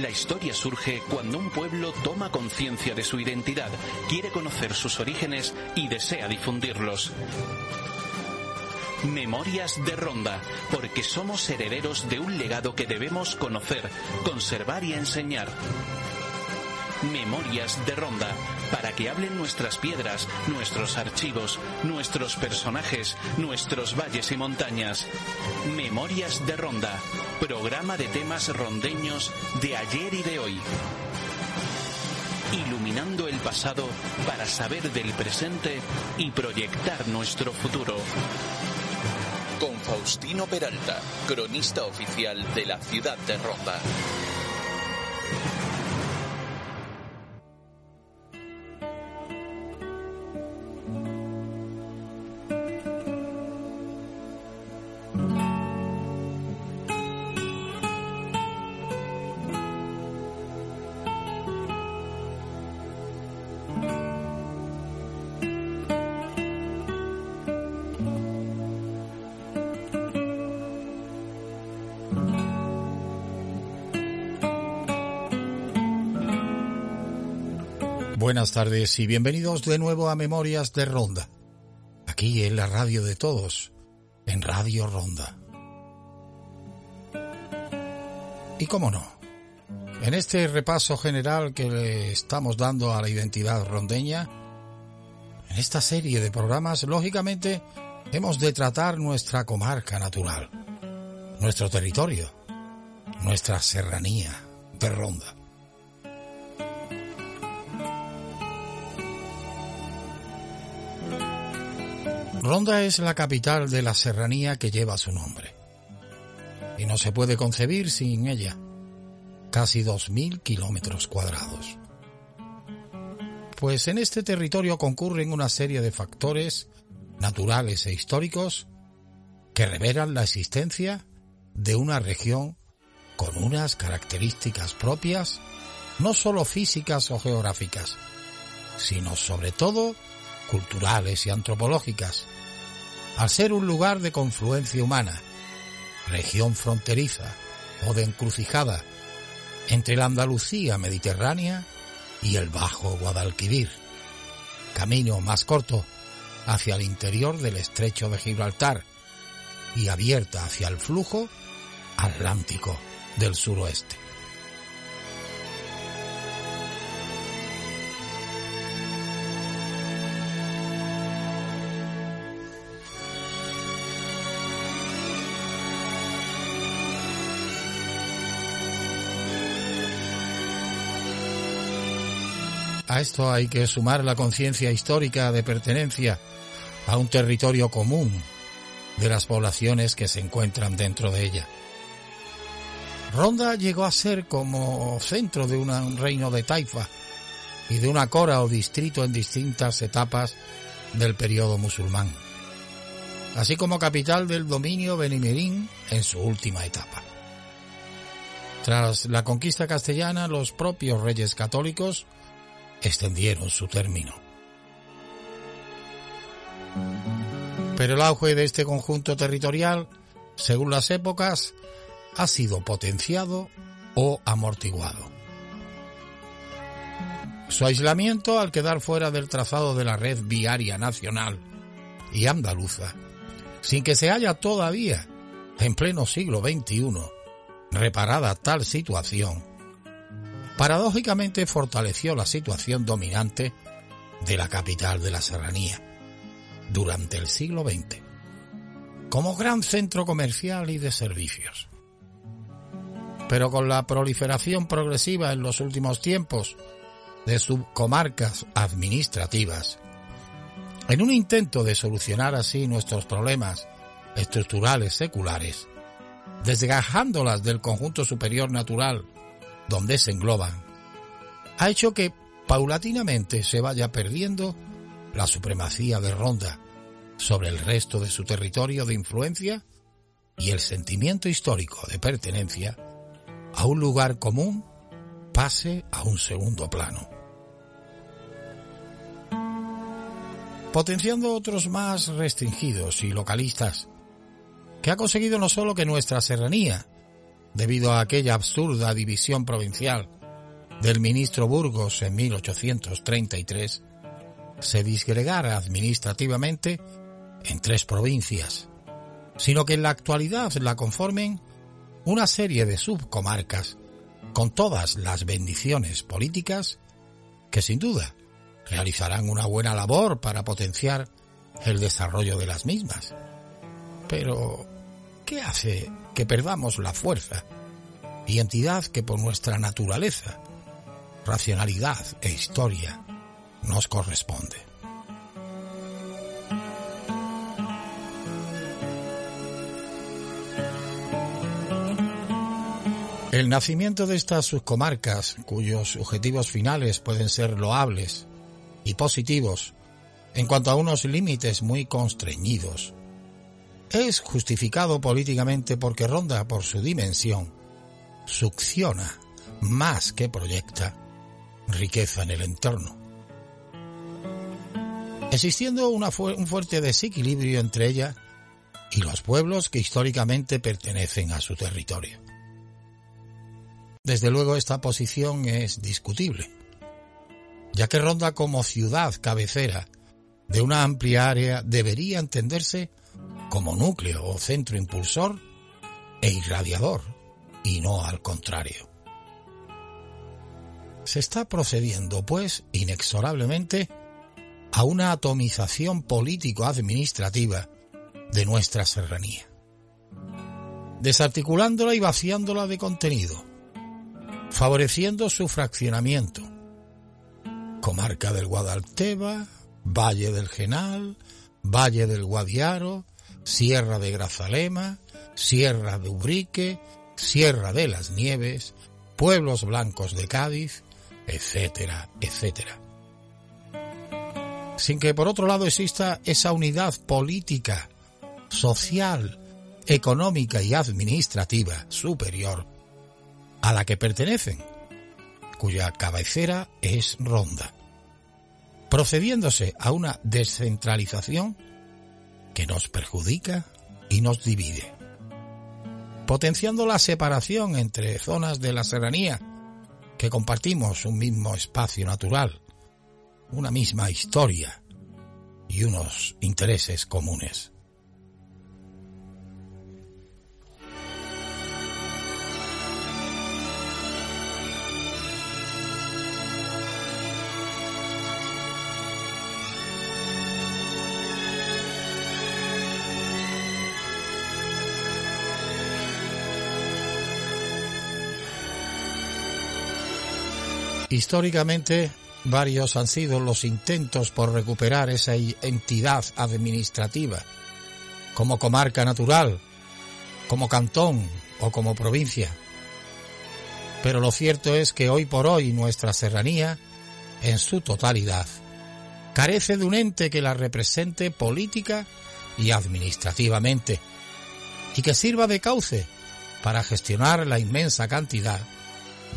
La historia surge cuando un pueblo toma conciencia de su identidad, quiere conocer sus orígenes y desea difundirlos. Memorias de Ronda, porque somos herederos de un legado que debemos conocer, conservar y enseñar. Memorias de Ronda, para que hablen nuestras piedras, nuestros archivos, nuestros personajes, nuestros valles y montañas. Memorias de Ronda, programa de temas rondeños de ayer y de hoy. Iluminando el pasado para saber del presente y proyectar nuestro futuro. Con Faustino Peralta, cronista oficial de la ciudad de Ronda. Buenas tardes y bienvenidos de nuevo a Memorias de Ronda, aquí en la radio de todos, en Radio Ronda. Y cómo no, en este repaso general que le estamos dando a la identidad rondeña, en esta serie de programas, lógicamente, hemos de tratar nuestra comarca natural, nuestro territorio, nuestra serranía de Ronda. Ronda es la capital de la serranía que lleva su nombre. Y no se puede concebir sin ella. Casi 2.000 kilómetros cuadrados. Pues en este territorio concurren una serie de factores naturales e históricos que revelan la existencia de una región con unas características propias, no sólo físicas o geográficas, sino sobre todo culturales y antropológicas, al ser un lugar de confluencia humana, región fronteriza o de encrucijada entre la Andalucía mediterránea y el Bajo Guadalquivir, camino más corto hacia el interior del estrecho de Gibraltar y abierta hacia el flujo atlántico del suroeste. Esto hay que sumar la conciencia histórica de pertenencia a un territorio común de las poblaciones que se encuentran dentro de ella. Ronda llegó a ser como centro de un reino de taifa y de una cora o distrito en distintas etapas del periodo musulmán, así como capital del dominio benimerín en su última etapa. Tras la conquista castellana, los propios reyes católicos extendieron su término. Pero el auge de este conjunto territorial, según las épocas, ha sido potenciado o amortiguado. Su aislamiento al quedar fuera del trazado de la red viaria nacional y andaluza, sin que se haya todavía, en pleno siglo XXI, reparada tal situación, paradójicamente fortaleció la situación dominante de la capital de la serranía durante el siglo XX, como gran centro comercial y de servicios. Pero con la proliferación progresiva en los últimos tiempos de subcomarcas administrativas, en un intento de solucionar así nuestros problemas estructurales seculares, desgajándolas del conjunto superior natural donde se engloban, ha hecho que paulatinamente se vaya perdiendo la supremacía de Ronda sobre el resto de su territorio de influencia y el sentimiento histórico de pertenencia a un lugar común pase a un segundo plano. Potenciando otros más restringidos y localistas, que ha conseguido no solo que nuestra serranía, debido a aquella absurda división provincial del ministro Burgos en 1833, se disgregara administrativamente en tres provincias, sino que en la actualidad la conformen una serie de subcomarcas con todas las bendiciones políticas que sin duda realizarán una buena labor para potenciar el desarrollo de las mismas. Pero, ¿qué hace que perdamos la fuerza y entidad que por nuestra naturaleza, racionalidad e historia nos corresponde? El nacimiento de estas subcomarcas, cuyos objetivos finales pueden ser loables y positivos en cuanto a unos límites muy constreñidos, es justificado políticamente porque ronda por su dimensión, succiona más que proyecta riqueza en el entorno, existiendo un fuerte desequilibrio entre ella y los pueblos que históricamente pertenecen a su territorio. Desde luego esta posición es discutible, ya que Ronda como ciudad cabecera de una amplia área debería entenderse como núcleo o centro impulsor e irradiador, y no al contrario. Se está procediendo, pues, inexorablemente a una atomización político-administrativa de nuestra serranía, desarticulándola y vaciándola de contenido, favoreciendo su fraccionamiento. Comarca del Guadalteba, Valle del Genal, Valle del Guadiaro, Sierra de Grazalema, Sierra de Ubrique, Sierra de las Nieves, Pueblos Blancos de Cádiz, etcétera, etcétera. Sin que por otro lado exista esa unidad política, social, económica y administrativa superior a la que pertenecen, cuya cabecera es Ronda, procediéndose a una descentralización que nos perjudica y nos divide, potenciando la separación entre zonas de la serranía que compartimos un mismo espacio natural, una misma historia y unos intereses comunes. Históricamente, varios han sido los intentos por recuperar esa entidad administrativa, como comarca natural, como cantón o como provincia. Pero lo cierto es que hoy por hoy nuestra serranía, en su totalidad, carece de un ente que la represente política y administrativamente, y que sirva de cauce para gestionar la inmensa cantidad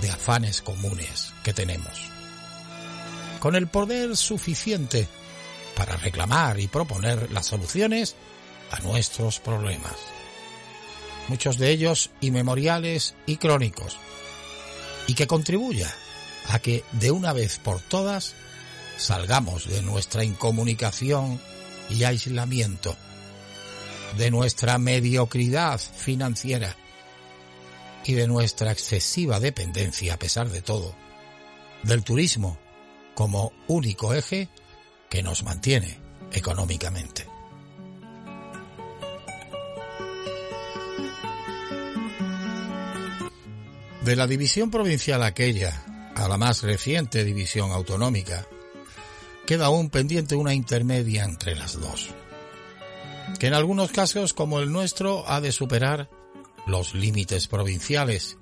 de afanes comunes que tenemos. Con el poder suficiente para reclamar y proponer las soluciones a nuestros problemas. Muchos de ellos inmemoriales y crónicos, y que contribuya a que de una vez por todas salgamos de nuestra incomunicación y aislamiento, de nuestra mediocridad financiera y de nuestra excesiva dependencia, a pesar de todo, del turismo como único eje que nos mantiene económicamente. De la división provincial aquella a la más reciente división autonómica, queda aún pendiente una intermedia entre las dos, que en algunos casos como el nuestro ha de superar los límites provinciales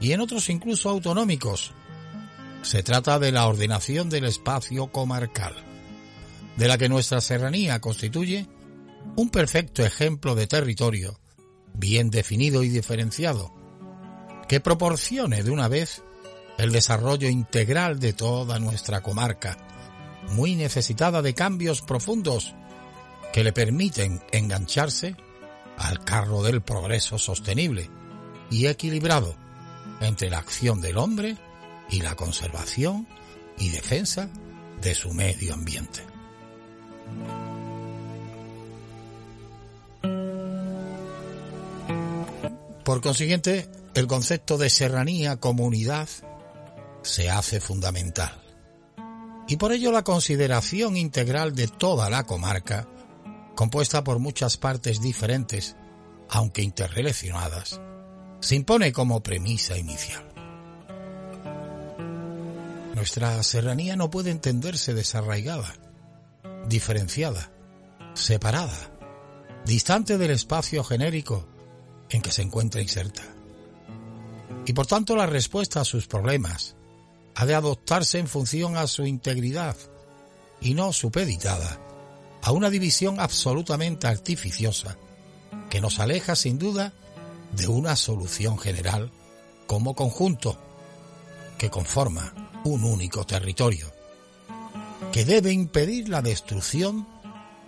y en otros incluso autonómicos. Se trata de la ordenación del espacio comarcal, de la que nuestra serranía constituye un perfecto ejemplo de territorio, bien definido y diferenciado, que proporcione de una vez el desarrollo integral de toda nuestra comarca, muy necesitada de cambios profundos que le permiten engancharse al carro del progreso sostenible y equilibrado entre la acción del hombre y la conservación y defensa de su medio ambiente. Por consiguiente, el concepto de serranía comunidad se hace fundamental. Y por ello la consideración integral de toda la comarca, compuesta por muchas partes diferentes, aunque interrelacionadas, se impone como premisa inicial. Nuestra serranía no puede entenderse desarraigada, diferenciada, separada, distante del espacio genérico en que se encuentra inserta. Y por tanto la respuesta a sus problemas, ha de adoptarse en función a su integridad y no supeditada a una división absolutamente artificiosa que nos aleja sin duda de una solución general como conjunto que conforma un único territorio, que debe impedir la destrucción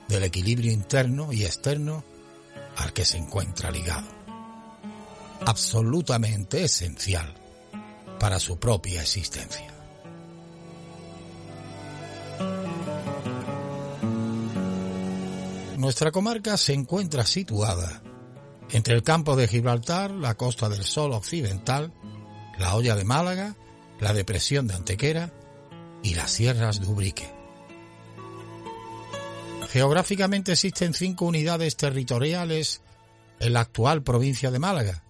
del equilibrio interno y externo al que se encuentra ligado. Absolutamente esencial para su propia existencia. Nuestra comarca se encuentra situada entre el campo de Gibraltar, la costa del Sol occidental, la olla de Málaga, la depresión de Antequera y las sierras de Ubrique. Geográficamente existen cinco unidades territoriales en la actual provincia de Málaga,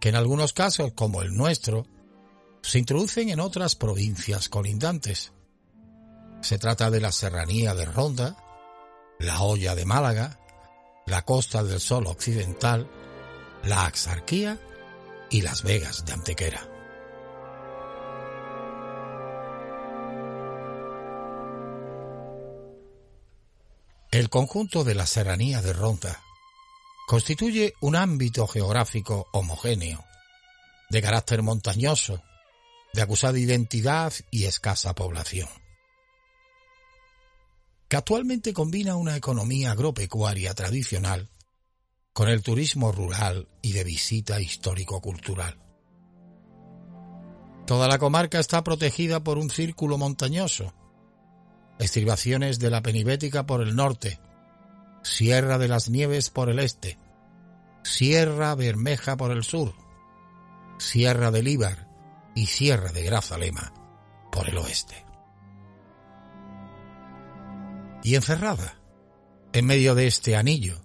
que en algunos casos, como el nuestro, se introducen en otras provincias colindantes. Se trata de la Serranía de Ronda, la Olla de Málaga, la Costa del Sol Occidental, la Axarquía y las Vegas de Antequera. El conjunto de la Serranía de Ronda constituye un ámbito geográfico homogéneo, de carácter montañoso, de acusada identidad y escasa población, que actualmente combina una economía agropecuaria tradicional con el turismo rural y de visita histórico-cultural. Toda la comarca está protegida por un círculo montañoso, estribaciones de la Penibética por el norte, Sierra de las Nieves por el este, Sierra Bermeja por el sur, Sierra del Líbar y Sierra de Grazalema por el oeste. Y encerrada, en medio de este anillo,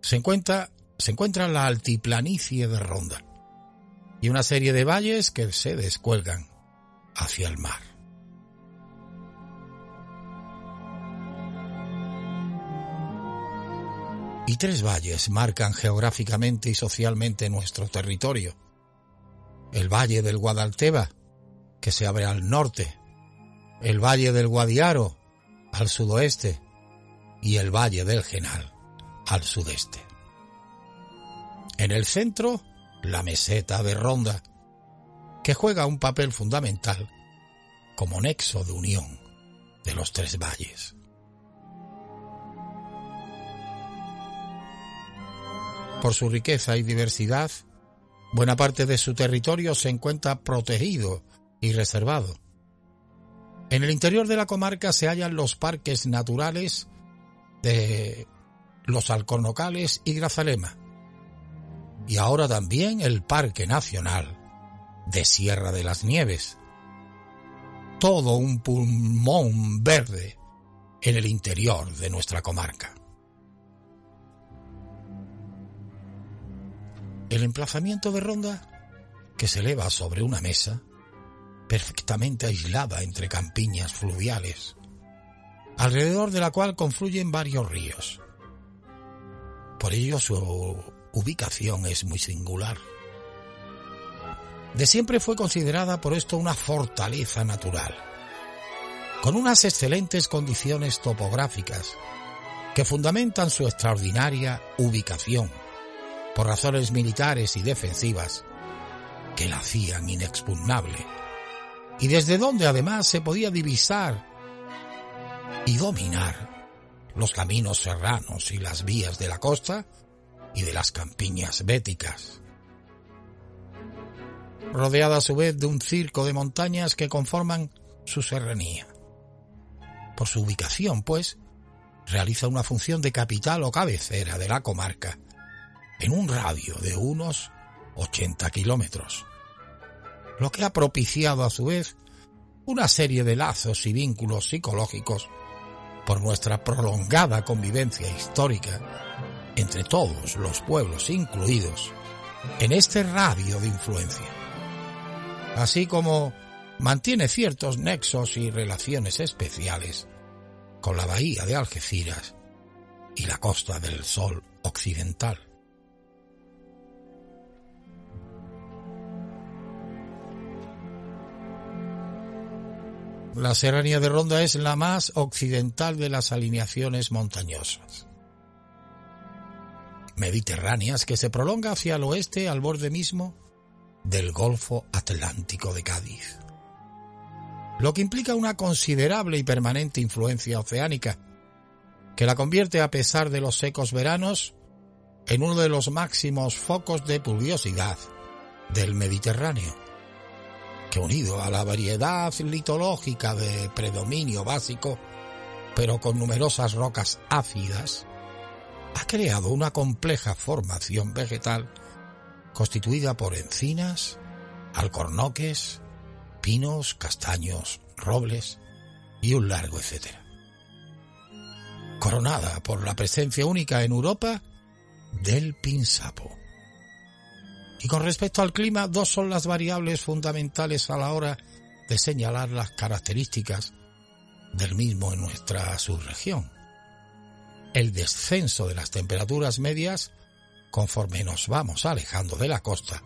se encuentra, se encuentra la altiplanicie de Ronda y una serie de valles que se descuelgan hacia el mar. Y tres valles marcan geográficamente y socialmente nuestro territorio el valle del Guadalteba, que se abre al norte, el valle del Guadiaro, al sudoeste, y el valle del Genal, al sudeste. En el centro, la meseta de Ronda, que juega un papel fundamental como nexo de unión de los tres valles. Por su riqueza y diversidad, Buena parte de su territorio se encuentra protegido y reservado. En el interior de la comarca se hallan los parques naturales de los Alcornocales y Grazalema. Y ahora también el Parque Nacional de Sierra de las Nieves. Todo un pulmón verde en el interior de nuestra comarca. El emplazamiento de Ronda, que se eleva sobre una mesa, perfectamente aislada entre campiñas fluviales, alrededor de la cual confluyen varios ríos. Por ello su ubicación es muy singular. de siempre fue considerada por esto una fortaleza natural, con unas excelentes condiciones topográficas que fundamentan su extraordinaria ubicación por razones militares y defensivas que la hacían inexpugnable y desde donde además se podía divisar y dominar los caminos serranos y las vías de la costa y de las campiñas béticas. Rodeada a su vez de un circo de montañas que conforman su serranía. Por su ubicación, pues, realiza una función de capital o cabecera de la comarca en un radio de unos 80 kilómetros, lo que ha propiciado a su vez una serie de lazos y vínculos psicológicos por nuestra prolongada convivencia histórica entre todos los pueblos incluidos en este radio de influencia, así como mantiene ciertos nexos y relaciones especiales con la bahía de Algeciras y la costa del Sol occidental. La serranía de Ronda es la más occidental de las alineaciones montañosas. Mediterráneas que se prolonga hacia el oeste al borde mismo del Golfo Atlántico de Cádiz, lo que implica una considerable y permanente influencia oceánica, que la convierte a pesar de los secos veranos en uno de los máximos focos de pluviosidad del Mediterráneo que unido a la variedad litológica de predominio básico, pero con numerosas rocas ácidas, ha creado una compleja formación vegetal constituida por encinas, alcornoques, pinos, castaños, robles y un largo etcétera. Coronada por la presencia única en Europa del pinsapo. Y con respecto al clima, dos son las variables fundamentales a la hora de señalar las características del mismo en nuestra subregión. El descenso de las temperaturas medias conforme nos vamos alejando de la costa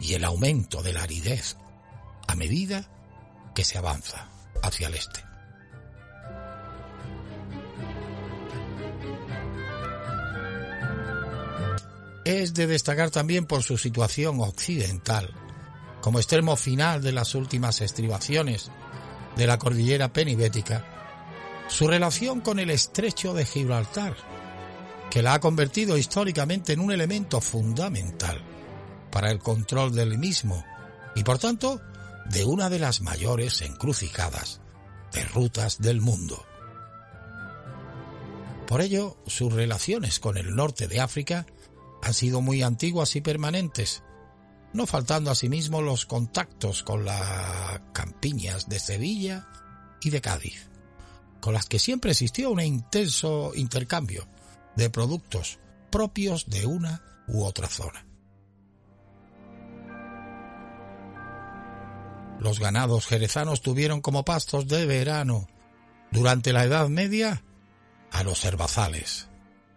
y el aumento de la aridez a medida que se avanza hacia el este. Es de destacar también por su situación occidental, como extremo final de las últimas estribaciones de la cordillera penibética, su relación con el estrecho de Gibraltar, que la ha convertido históricamente en un elemento fundamental para el control del mismo y por tanto de una de las mayores encrucijadas de rutas del mundo. Por ello, sus relaciones con el norte de África han sido muy antiguas y permanentes, no faltando asimismo los contactos con las campiñas de Sevilla y de Cádiz, con las que siempre existió un intenso intercambio de productos propios de una u otra zona. Los ganados jerezanos tuvieron como pastos de verano durante la Edad Media a los herbazales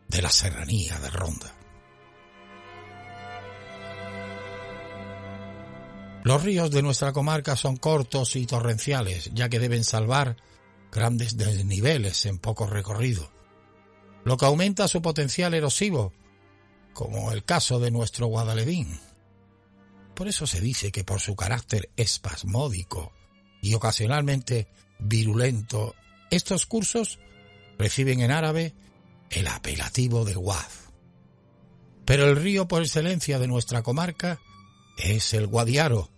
de la serranía de Ronda. Los ríos de nuestra comarca son cortos y torrenciales, ya que deben salvar grandes desniveles en poco recorrido, lo que aumenta su potencial erosivo, como el caso de nuestro Guadalevín. Por eso se dice que por su carácter espasmódico y ocasionalmente virulento, estos cursos reciben en árabe el apelativo de Guad. Pero el río por excelencia de nuestra comarca es el Guadiaro,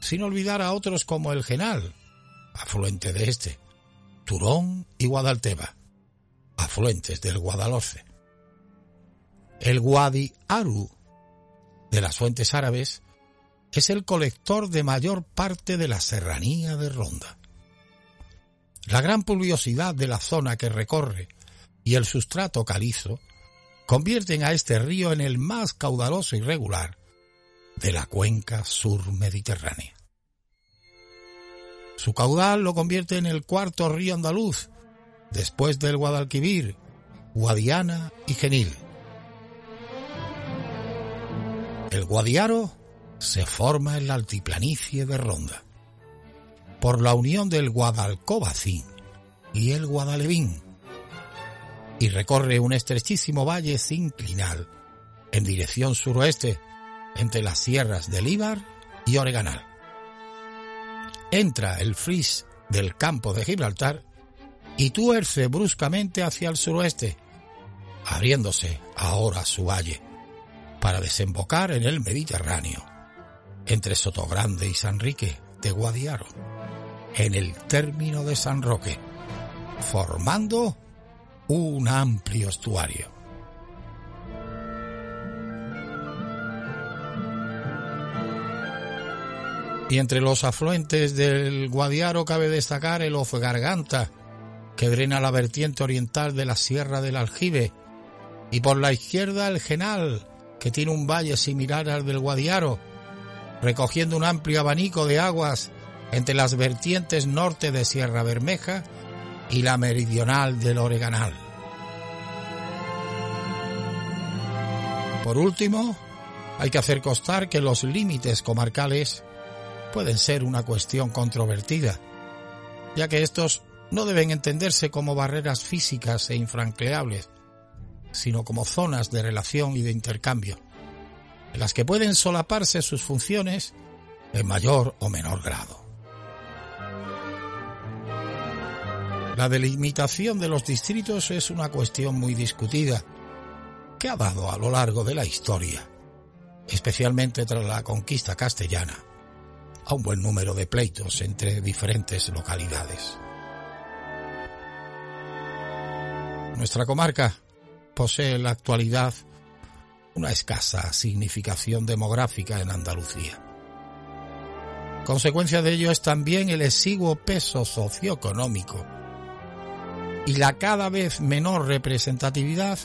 sin olvidar a otros como el Genal, afluente de este, Turón y Guadalteba, afluentes del Guadalhorce. El Guadi Aru, de las fuentes árabes, es el colector de mayor parte de la serranía de Ronda. La gran pluviosidad de la zona que recorre y el sustrato calizo convierten a este río en el más caudaloso y regular de la cuenca sur mediterránea. Su caudal lo convierte en el cuarto río andaluz, después del Guadalquivir, Guadiana y Genil. El Guadiaro se forma en la altiplanicie de Ronda. Por la unión del Guadalcobacín y el Guadalevín, y recorre un estrechísimo valle sinclinal en dirección suroeste entre las sierras de Líbar y Oreganal. Entra el fris del campo de Gibraltar y tuerce bruscamente hacia el suroeste, abriéndose ahora su valle para desembocar en el Mediterráneo, entre Sotogrande y Sanrique de Guadiaro, en el término de San Roque, formando un amplio estuario. Y entre los afluentes del Guadiaro cabe destacar el Garganta, que drena la vertiente oriental de la Sierra del Aljibe, y por la izquierda el Genal, que tiene un valle similar al del Guadiaro, recogiendo un amplio abanico de aguas entre las vertientes norte de Sierra Bermeja y la meridional del Oreganal. Por último, hay que hacer constar que los límites comarcales pueden ser una cuestión controvertida, ya que estos no deben entenderse como barreras físicas e infranqueables, sino como zonas de relación y de intercambio, en las que pueden solaparse sus funciones en mayor o menor grado. La delimitación de los distritos es una cuestión muy discutida, que ha dado a lo largo de la historia, especialmente tras la conquista castellana, a un buen número de pleitos entre diferentes localidades. Nuestra comarca posee en la actualidad una escasa significación demográfica en Andalucía. Consecuencia de ello es también el exiguo peso socioeconómico y la cada vez menor representatividad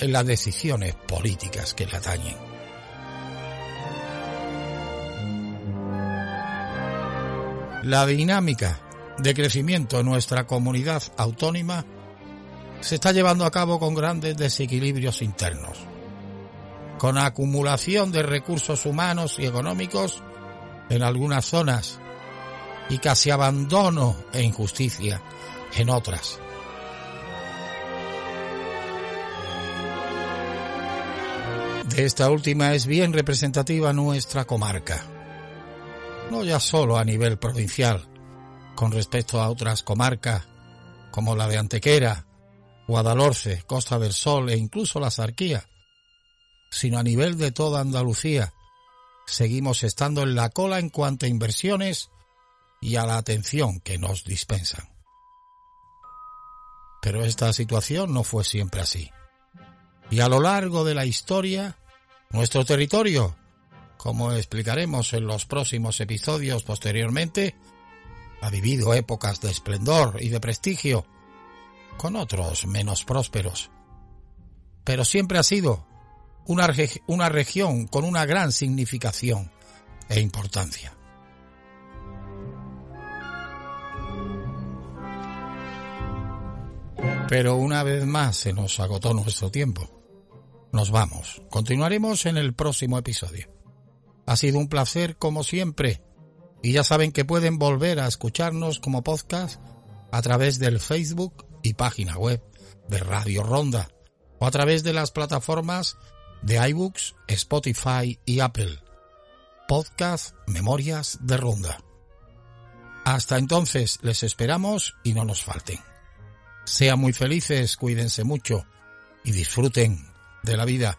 en las decisiones políticas que le atañen. La dinámica de crecimiento en nuestra comunidad autónoma se está llevando a cabo con grandes desequilibrios internos, con acumulación de recursos humanos y económicos en algunas zonas y casi abandono e injusticia en otras. De esta última es bien representativa nuestra comarca, no ya solo a nivel provincial, con respecto a otras comarcas como la de Antequera, Guadalhorce, Costa del Sol e incluso la Sarquía, sino a nivel de toda Andalucía. Seguimos estando en la cola en cuanto a inversiones y a la atención que nos dispensan. Pero esta situación no fue siempre así. Y a lo largo de la historia, nuestro territorio, como explicaremos en los próximos episodios posteriormente, ha vivido épocas de esplendor y de prestigio, con otros menos prósperos. Pero siempre ha sido una, región con una gran significación e importancia. Pero una vez más se nos agotó nuestro tiempo. Nos vamos. Continuaremos en el próximo episodio. Ha sido un placer como siempre. Y ya saben que pueden volver a escucharnos como podcast a través del Facebook y página web de Radio Ronda o a través de las plataformas de iBooks, Spotify y Apple. Podcast Memorias de Ronda. Hasta entonces les esperamos y no nos falten. Sean muy felices, cuídense mucho y disfruten de la vida.